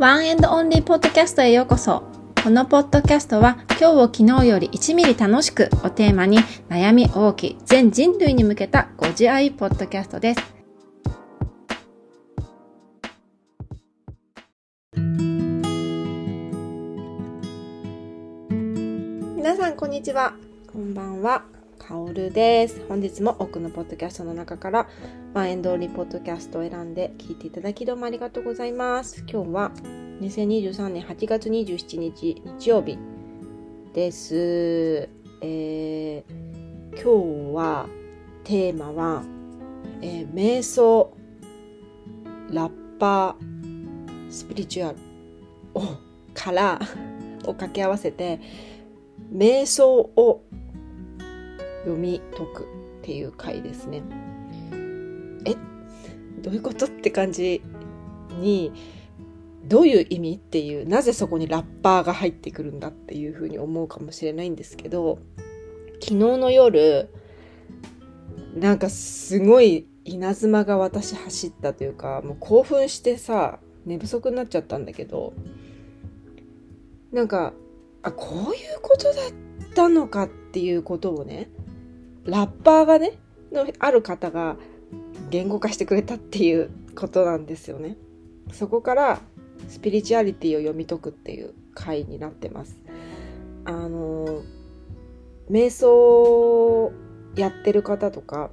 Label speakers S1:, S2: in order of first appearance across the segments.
S1: ワンエンドオンリーポッドキャストへようこそ。このポッドキャストは今日を昨日より1ミリ楽しくをテーマに悩み大きい全人類に向けたご自愛ポッドキャストです。皆さんこんにちは。こんばんは。かおるです。本日も奥のポッドキャストの中からワンエンドオンリーポッドキャストを選んで聞いていただきどうもありがとうございます。今日は2023年8月27日日曜日です。えー、今日はテーマは、えー、瞑想、ラッパー、スピリチュアルをからを掛け合わせて瞑想を読み解くっていう回ですね。え？どういうことって感じにどういう意味っていうなぜそこにラッパーが入ってくるんだっていうふうに思うかもしれないんですけど昨日の夜なんかすごい稲妻が私走ったというかもう興奮してさ寝不足になっちゃったんだけどなんかあこういうことだったのかっていうことをねラッパーがねのある方が言語化してくれたっていうことなんですよね。そこからスピリチュアリティを読み解くっていう回になってます。あの瞑想やってる方とか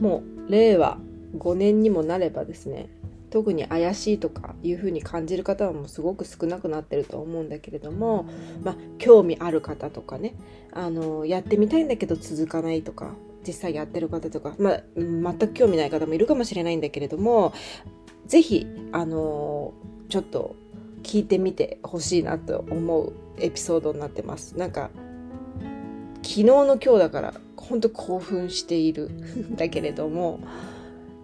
S1: もう令和5年にもなればですね特に怪しいとかいうふうに感じる方はもうすごく少なくなってると思うんだけれども、まあ、興味ある方とかねあのやってみたいんだけど続かないとか実際やってる方とか、まあ、全く興味ない方もいるかもしれないんだけれども是非あのちょっと聞いてみてほしいなと思うエピソードになってます。なんか昨日の今日だから本当興奮しているん だけれども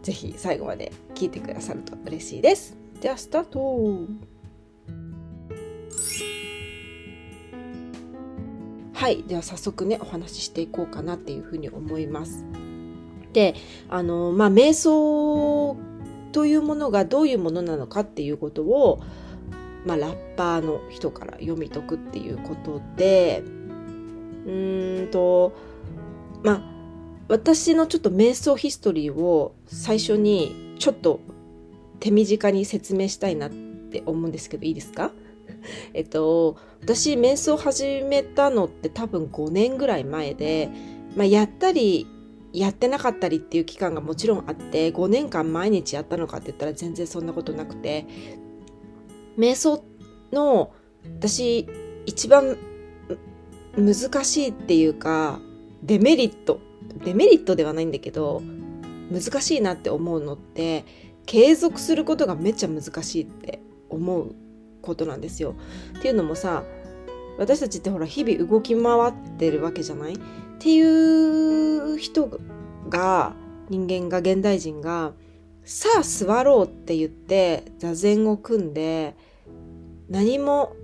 S1: ぜひ最後まで聞いてくださると嬉しいです。ではスタートはいでは早速ねお話ししていこうかなっていうふうに思います。であのまあ瞑想というものがどういうものなのかっていうことを、まあ、ラッパーの人から読み解くっていうことでうーんとまあ私のちょっと瞑想ヒストリーを最初にちょっと手短に説明したいなって思うんですけどいいですか？えっと私瞑想始めたのって多分5年ぐらい前で、まあ、やったりやってなかったりっていう期間がもちろんあって5年間毎日やったのかって言ったら全然そんなことなくて瞑想の私一番難しいっていうかデメリットデメリットではないんだけど難しいなって思うのって継続することがめっちゃ難しいって思うことなんですよ。っていうのもさ私たちってほら日々動き回ってるわけじゃない？っていう人が人間が現代人がさあ座ろうって言って座禅を組んで何も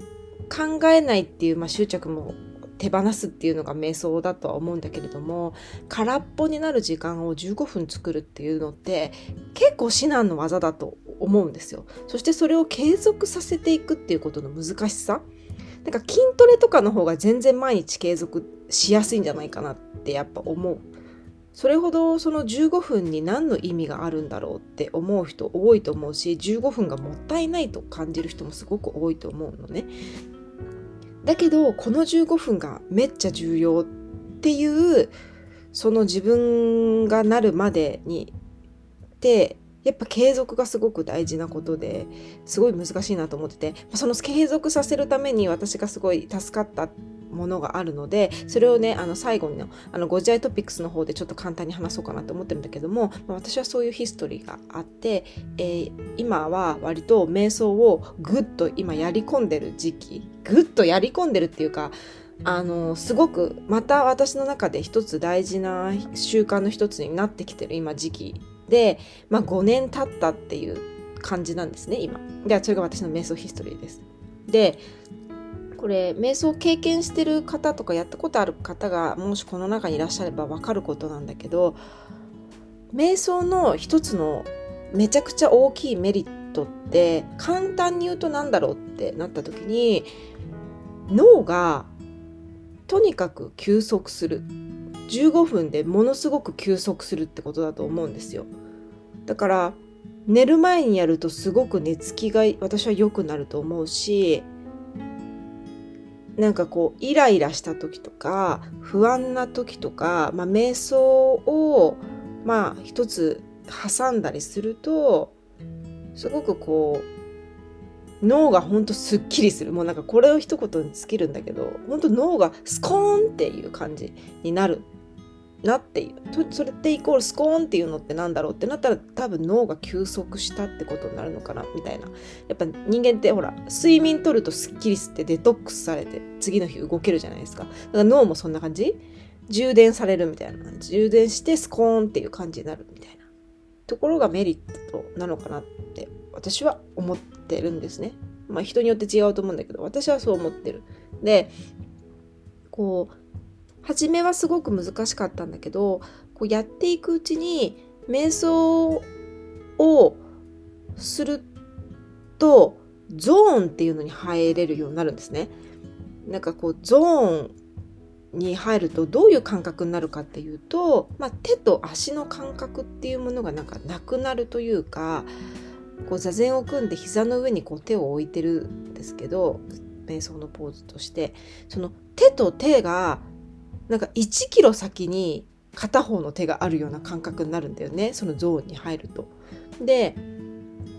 S1: 考えないっていう、まあ、執着も手放すっていうのが瞑想だとは思うんだけれども空っぽになる時間を15分作るっていうのって結構至難の技だと思うんですよ。そしてそれを継続させていくっていうことの難しさ。なんか筋トレとかの方が全然毎日継続しやすいんじゃないかなってやっぱ思う。それほどその15分に何の意味があるんだろうって思う人多いと思うし15分がもったいないと感じる人もすごく多いと思うのね。だけどこの15分がめっちゃ重要っていうその自分がなるまでにってやっぱ継続がすごく大事なことですごい難しいなと思っててその継続させるために私がすごい助かったものがあるのでそれをねあの最後のあのゴジアイトピックスの方でちょっと簡単に話そうかなと思ってるんだけども、ま、私はそういうヒストリーがあって、えー、今は割と瞑想をぐっと今やり込んでる時期ぐっとやり込んでるっていうかあのすごくまた私の中で一つ大事な習慣の一つになってきてる今時期で、まあ、5年経ったっていう感じなんですね今。でそれが私の瞑想ヒストリーです。でこれ瞑想経験してる方とかやったことある方がもしこの中にいらっしゃれば分かることなんだけど瞑想の一つのめちゃくちゃ大きいメリットって簡単に言うと何だろうってなった時に脳がとにかく休息する。15分でものすごく休息するってことだと思うんですよ。だから寝る前にやるとすごく寝つきが私は良くなると思うしなんかこうイライラした時とか不安な時とか、まあ、瞑想をまあ一つ挟んだりするとすごくこう脳がほんとすっきりする。もうなんかこれを一言に尽きるんだけどほんと脳がスコーンっていう感じになる。なっていうそれってイコールスコーンっていうのってなんだろうってなったら多分脳が休息したってことになるのかなみたいな。やっぱ人間ってほら睡眠とるとスッキリしてデトックスされて次の日動けるじゃないですか。だから脳もそんな感じ。充電されるみたいな。充電してスコーンっていう感じになるみたいなところがメリットなのかなって私は思ってるんですね。まあ人によって違うと思うんだけど私はそう思ってる。でこう初めはすごく難しかったんだけどこうやっていくうちに瞑想をするとゾーンっていうのに入れるようになるんですね。なんかこうゾーンに入るとどういう感覚になるかっていうと、まあ、手と足の感覚っていうものがなんかなくなるというかこう座禅を組んで膝の上にこう手を置いてるんですけど瞑想のポーズとしてその手と手がなんか1キロ先に片方の手があるような感覚になるんだよねそのゾーンに入ると。で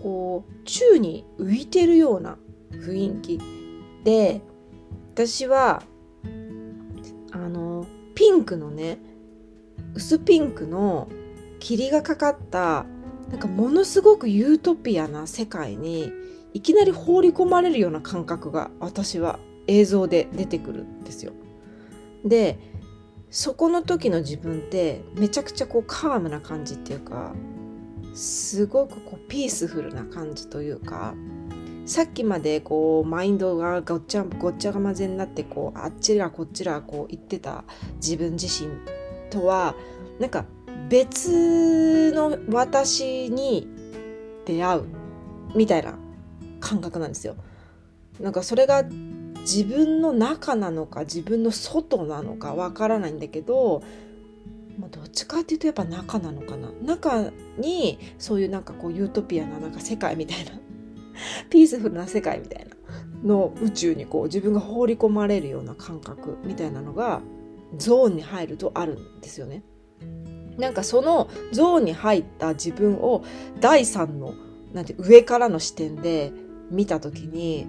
S1: こう宙に浮いてるような雰囲気で私はあのピンクのね薄ピンクの霧がかかったなんかものすごくユートピアな世界にいきなり放り込まれるような感覚が私は映像で出てくるんですよ。でそこの時の自分ってめちゃくちゃこうカームな感じっていうかすごくこうピースフルな感じというかさっきまでこうマインドがごっちゃごっちゃが混ぜになってこうあっちらこっちらこう言ってた自分自身とはなんか別の私に出会うみたいな感覚なんですよ。なんかそれが自分の中なのか自分の外なのかわからないんだけどもうどっちかっていうとやっぱ中なのかな中にそういうなんかこうユートピアななんか世界みたいな ピースフルな世界みたいなの宇宙にこう自分が放り込まれるような感覚みたいなのがゾーンに入るとあるんですよね。なんかそのゾーンに入った自分を第三のなんて上からの視点で見た時に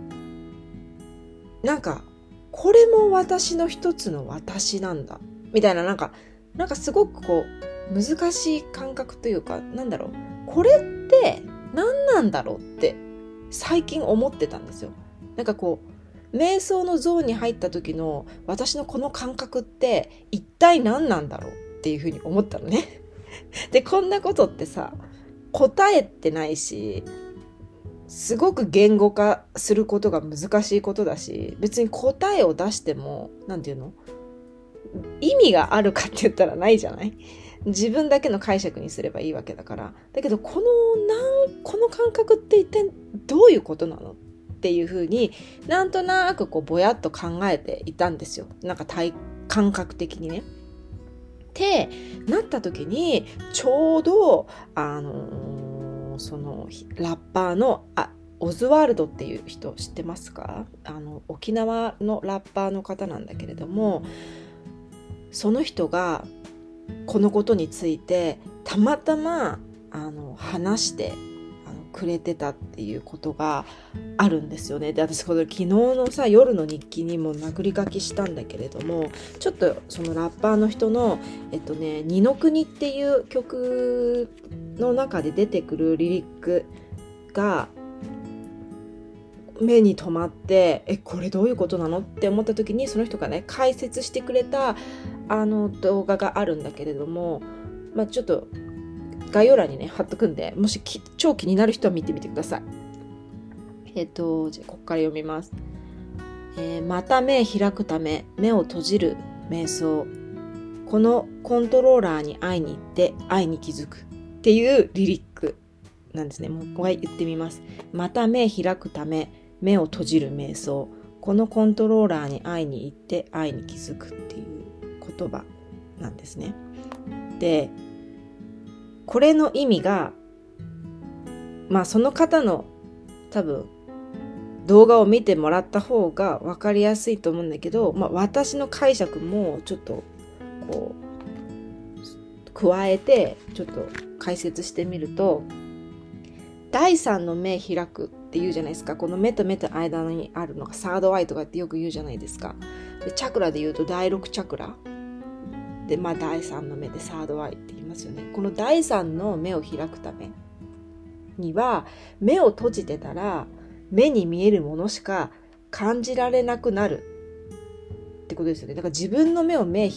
S1: なんか、これも私の一つの私なんだ。みたいな、なんか、なんかすごくこう、難しい感覚というか、なんだろう。これって何なんだろうって最近思ってたんですよ。なんかこう、瞑想のゾーンに入った時の私のこの感覚って一体何なんだろうっていうふうに思ったのね。で、こんなことってさ、答えってないし、すごく言語化することが難しいことだし別に答えを出しても何て言うの？意味があるかって言ったらないじゃない？自分だけの解釈にすればいいわけだから。だけどこのなんこの感覚って一体どういうことなの？っていうふうになんとなくこうぼやっと考えていたんですよ。なんか体感覚的にね。ってなった時にちょうどあのーそのラッパーのあオズワールドっていう人知ってますか？あの沖縄のラッパーの方なんだけれどもその人がこのことについてたまたまあの話してくれてたっていうことがあるんですよね。で私これ昨日のさ夜の日記にも殴り書きしたんだけれどもちょっとそのラッパーの人のえっとね「二の国」っていう曲の中で出てくるリリックが目に留まってえこれどういうことなのって思った時にその人がね解説してくれたあの動画があるんだけれども、まあ、ちょっと概要欄にね、貼っとくんで、もし超気になる人は見てみてください。えっ、と、じゃここから読みます。えー、また目開くため、目を閉じる瞑想。このコントローラーに会いに行って愛に気づくっていうリリックなんですね。もう一回言ってみます。また目開くため、目を閉じる瞑想。このコントローラーに会いに行って愛に気づくっていう言葉なんですね。で、これの意味が、まあその方の多分動画を見てもらった方が分かりやすいと思うんだけど、まあ私の解釈もちょっとこう加えてちょっと解説してみると第三の目開くって言うじゃないですか。この目と目と間にあるのがサードアイとかってよく言うじゃないですか。でチャクラで言うと第6チャクラ。でまあ第三の目でサードアイって言いますよね。この第三の目を開くためには目を閉じてたら目に見えるものしか感じられなくなる。ってことですよね。だから自分の目を目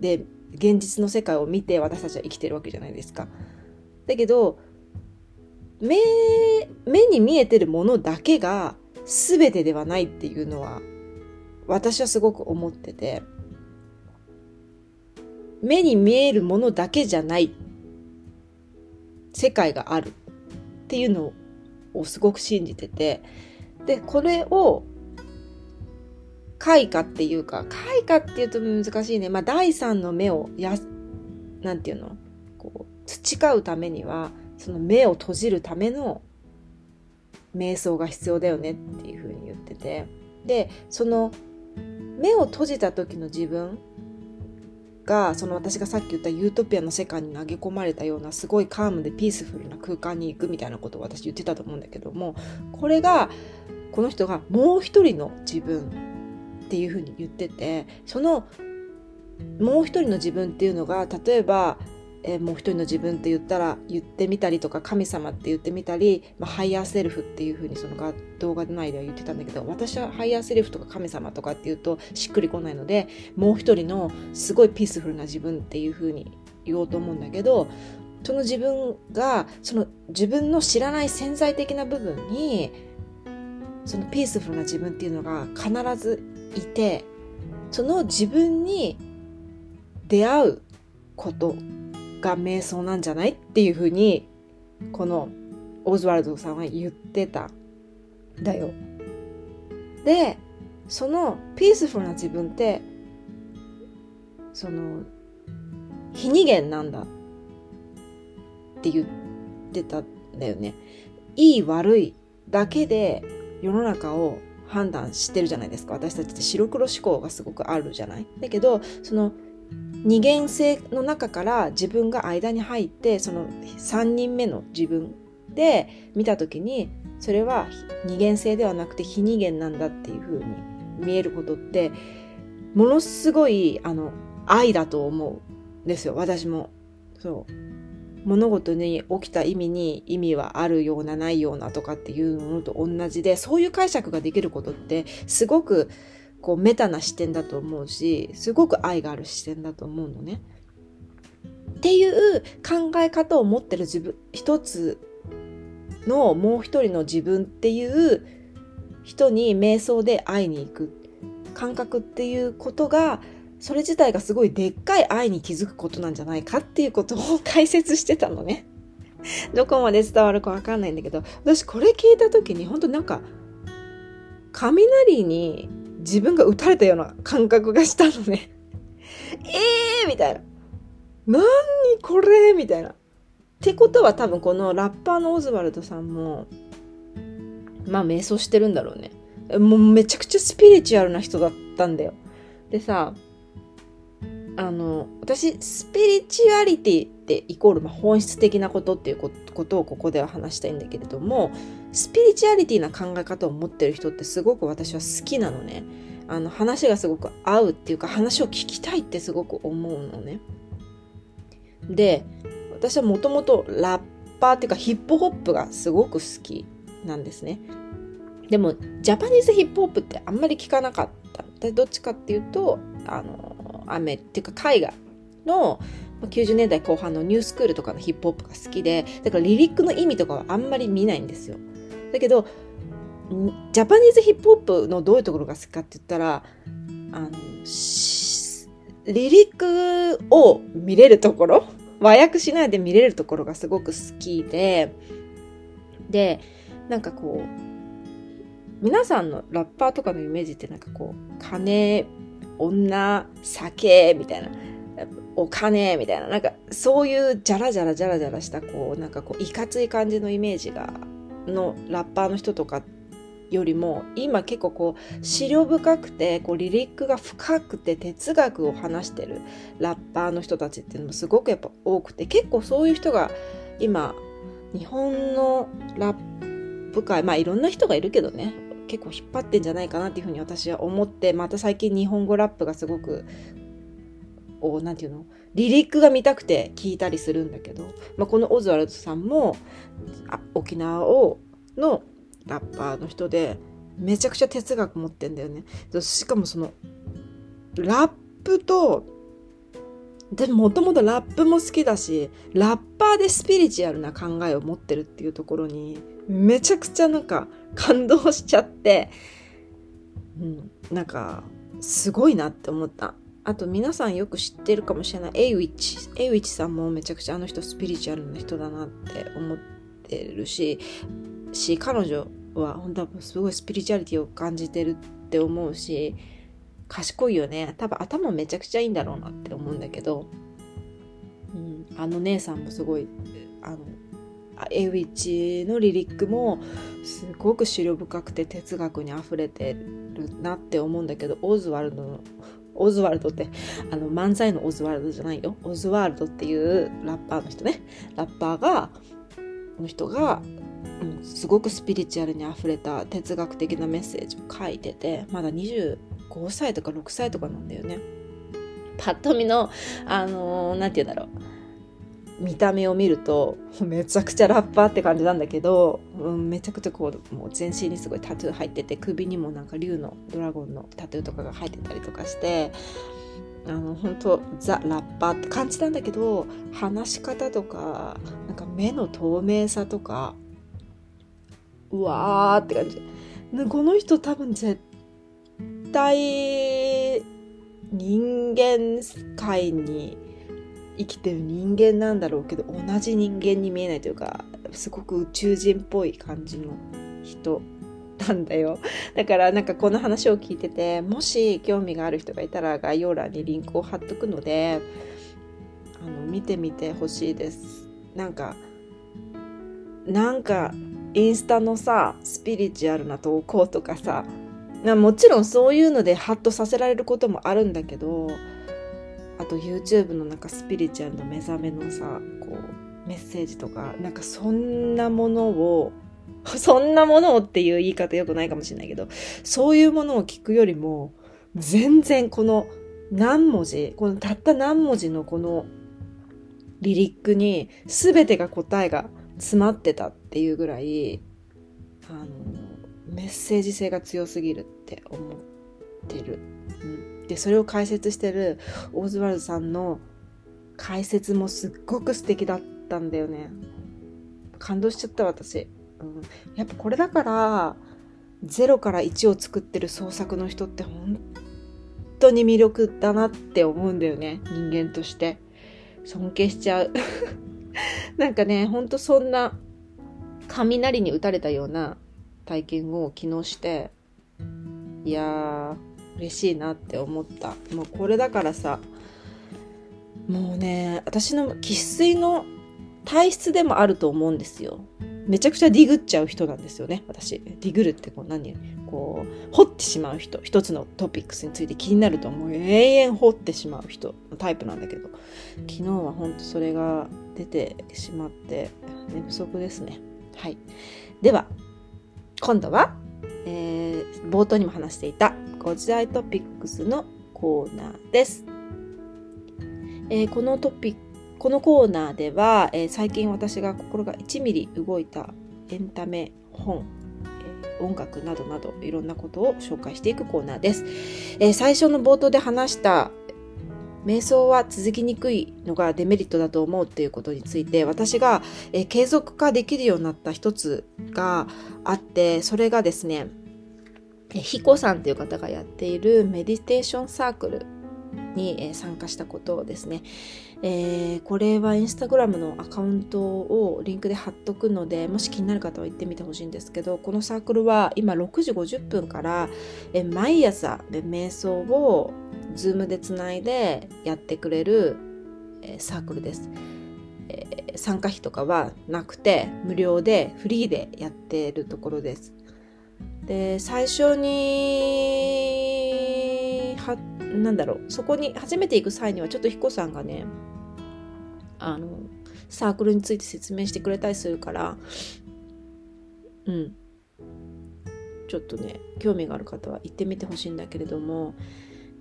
S1: で現実の世界を見て私たちは生きてるわけじゃないですか。だけど目目に見えてるものだけが全てではないっていうのは私はすごく思ってて。目に見えるものだけじゃない。世界がある。っていうのをすごく信じてて。でこれを開花っていうか開花っていうと難しいね。まあ第三の目をやなんていうの？こう培うためにはその目を閉じるための瞑想が必要だよね。っていうふうに言ってて。でその目を閉じた時の自分がその私がさっき言ったユートピアの世界に投げ込まれたようなすごいカームでピースフルな空間に行くみたいなことを私言ってたと思うんだけどもこれがこの人がもう一人の自分っていうふうに言っててそのもう一人の自分っていうのが例えばえー、もう一人の自分って言ったら言ってみたりとか神様って言ってみたり、まあ、 higher self っていうふうにその動画内では言ってたんだけど私は higher self とか神様とかって言うとしっくりこないのでもう一人のすごいピースフルな自分っていうふうに言おうと思うんだけどその自分がその自分の知らない潜在的な部分にそのピースフルな自分っていうのが必ずいてその自分に出会うことが瞑想なんじゃない？っていうふうにこのオズワルドさんは言ってただよ。でそのピースフルな自分ってその非二元なんだって言ってたんだよね。いい悪いだけで世の中を判断してるじゃないですか私たちって白黒思考がすごくあるじゃない？だけどその二元性の中から自分が間に入ってその3人目の自分で見た時にそれは二元性ではなくて非二元なんだっていう風に見えることってものすごいあの愛だと思うんですよ私も。そう物事に起きた意味に意味はあるようなないようなとかっていうのと同じでそういう解釈ができることってすごくこうメタな視点だと思うしすごく愛がある視点だと思うのね。っていう考え方を持ってる自分一つのもう一人の自分っていう人に瞑想で会いに行く感覚っていうことがそれ自体がすごいでっかい愛に気づくことなんじゃないかっていうことを解説してたのね。どこまで伝わるかわかんないんだけど私これ聞いた時に本当なんか雷に自分が打たれたような感覚がしたのね。えーみたいな。何これみたいな。ってことは多分このラッパーのオズワルドさんも、まあ瞑想してるんだろうね。もうめちゃくちゃスピリチュアルな人だったんだよ。でさ、あの、私、スピリチュアリティってイコール、ま、本質的なことっていうことをここでは話したいんだけれども、スピリチュアリティな考え方を持ってる人ってすごく私は好きなのね。あの、話がすごく合うっていうか、話を聞きたいってすごく思うのね。で、私はもともとラッパーっていうかヒップホップがすごく好きなんですね。でも、ジャパニーズヒップホップってあんまり聞かなかった。どっちかっていうと、あの、アメっていうか絵画の90年代後半のニュースクールとかのヒップホップが好きで、だからリリックの意味とかはあんまり見ないんですよ。だけど、ジャパニーズヒップホップのどういうところが好きかって言ったら、あの、リリックを見れるところ、和訳しないで見れるところがすごく好きで、でなんかこう皆さんのラッパーとかのイメージってなんかこう金女酒みたいなお金みたいななんかそういうジャラジャラジャラジャラしたこうなんかこういかつい感じのイメージがのラッパーの人とかよりも今結構こう資料深くてこうリリックが深くて哲学を話してるラッパーの人たちっていうのもすごくやっぱ多くて結構そういう人が今日本のラップ界まあいろんな人がいるけどね結構引っ張ってんじゃないかなっていうふうに私は思ってまた最近日本語ラップがすごくをなんていうの？リリックが見たくて聞いたりするんだけど、まあ、このオズワルドさんもあ沖縄をのラッパーの人でめちゃくちゃ哲学持ってんだよね。しかもそのラップとでももともとラップも好きだしラッパーでスピリチュアルな考えを持ってるっていうところにめちゃくちゃなんか感動しちゃって、うん、なんかすごいなって思った。あと皆さんよく知ってるかもしれない。エイウィッチエイウィッチさんもめちゃくちゃあの人スピリチュアルな人だなって思ってるしし彼女は本当はすごいスピリチュアリティを感じてるって思うし賢いよね。多分頭めちゃくちゃいいんだろうなって思うんだけど、うん、あの姉さんもすごいあのエウィッチのリリックもすごく資料深くて哲学にあふれてるなって思うんだけどオズワルドのオズワルドって、あの、漫才のオズワルドじゃないよ。オズワルドっていうラッパーの人ね。ラッパーが、の人が、うん、すごくスピリチュアルにあふれた哲学的なメッセージを書いてて、まだ25歳とか6歳とかなんだよね。パッと見の、あのー、て言うんだろう。見た目を見ると めちゃくちゃラッパーって感じなんだけど、うん、めちゃくちゃこうもう全身にすごいタトゥー入ってて首にもなんか竜のドラゴンのタトゥーとかが入ってたりとかしてあの本当ザ・ラッパーって感じなんだけど話し方とかなんか目の透明さとかうわーって感じ。この人多分絶対人間界に生きてる人間なんだろうけど同じ人間に見えないというかすごく宇宙人っぽい感じの人なんだよ。だからなんかこの話を聞いててもし興味がある人がいたら概要欄にリンクを貼っとくのであの見てみてほしいです。なんかなんかインスタのさスピリチュアルな投稿とかさもちろんそういうのでハッとさせられることもあるんだけどあと YouTube のなんかスピリチュアルの目覚めのさこうメッセージとかなんかそんなものを そんなものをっていう言い方よくないかもしれないけどそういうものを聞くよりも全然この何文字このたった何文字のこのリリックに全てが答えが詰まってたっていうぐらいあのメッセージ性が強すぎるって思ってる。うん。でそれを解説してるオーズワルドさんの解説もすっごく素敵だったんだよね。感動しちゃった私、うん、やっぱこれだから0から1を作ってる創作の人って本当に魅力だなって思うんだよね。人間として。尊敬しちゃう。なんかねほんとそんな雷に打たれたような体験を昨日していやー嬉しいなって思った。もうこれだからさもうね私の生粋の体質でもあると思うんですよ。めちゃくちゃディグっちゃう人なんですよね私。ディグるってこう何？こう掘ってしまう人。一つのトピックスについて気になるともう。永遠掘ってしまう人のタイプなんだけど。昨日は本当それが出てしまって寝不足ですね。はい。では今度は、えー、冒頭にも話していたご時代トピックスのコーナーです。えー、このトピックこのコーナーでは、えー、最近私が心が1ミリ動いたエンタメ本、えー、音楽などなどいろんなことを紹介していくコーナーです。えー、最初の冒頭で話した瞑想は続きにくいのがデメリットだと思うっていうことについて私が、え継続化できるようになった一つがあってそれがですねひこさんという方がやっているメディテーションサークルに参加したことですね、えー、これはインスタグラムのアカウントをリンクで貼っとくのでもし気になる方は行ってみてほしいんですけどこのサークルは今6時50分から、え、毎朝で瞑想を Zoom でつないでやってくれる、え、サークルです、え、参加費とかはなくて無料でフリーでやってるところです。で最初にはなんだろうそこに初めて行く際にはちょっと彦さんがねあのサークルについて説明してくれたりするからうん。ちょっとね興味がある方は行ってみてほしいんだけれども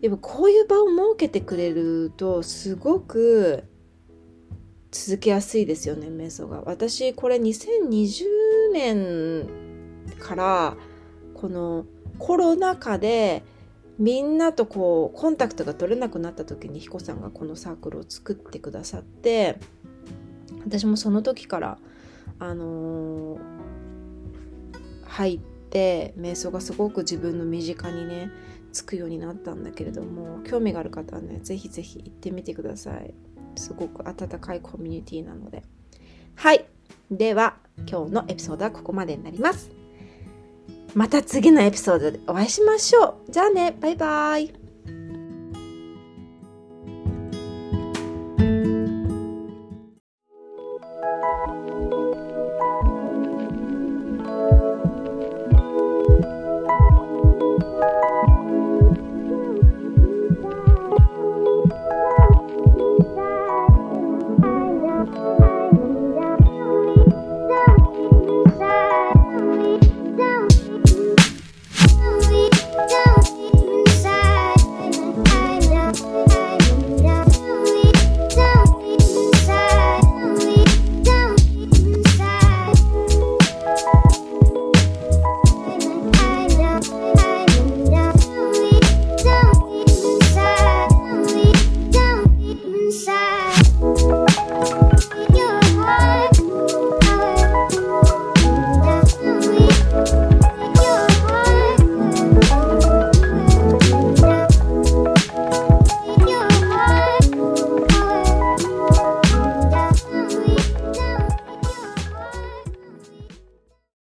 S1: でもこういう場を設けてくれるとすごく続けやすいですよね瞑想が。私これ2020年からこのコロナ禍でみんなとこうコンタクトが取れなくなった時に彦さんがこのサークルを作ってくださって私もその時からあのー、入って瞑想がすごく自分の身近にねつくようになったんだけれども興味がある方はねぜひぜひ行ってみてください。すごく温かいコミュニティなので。はい。では今日のエピソードはここまでになります。また次のエピソードでお会いしましょう。じゃあね、バイバイ。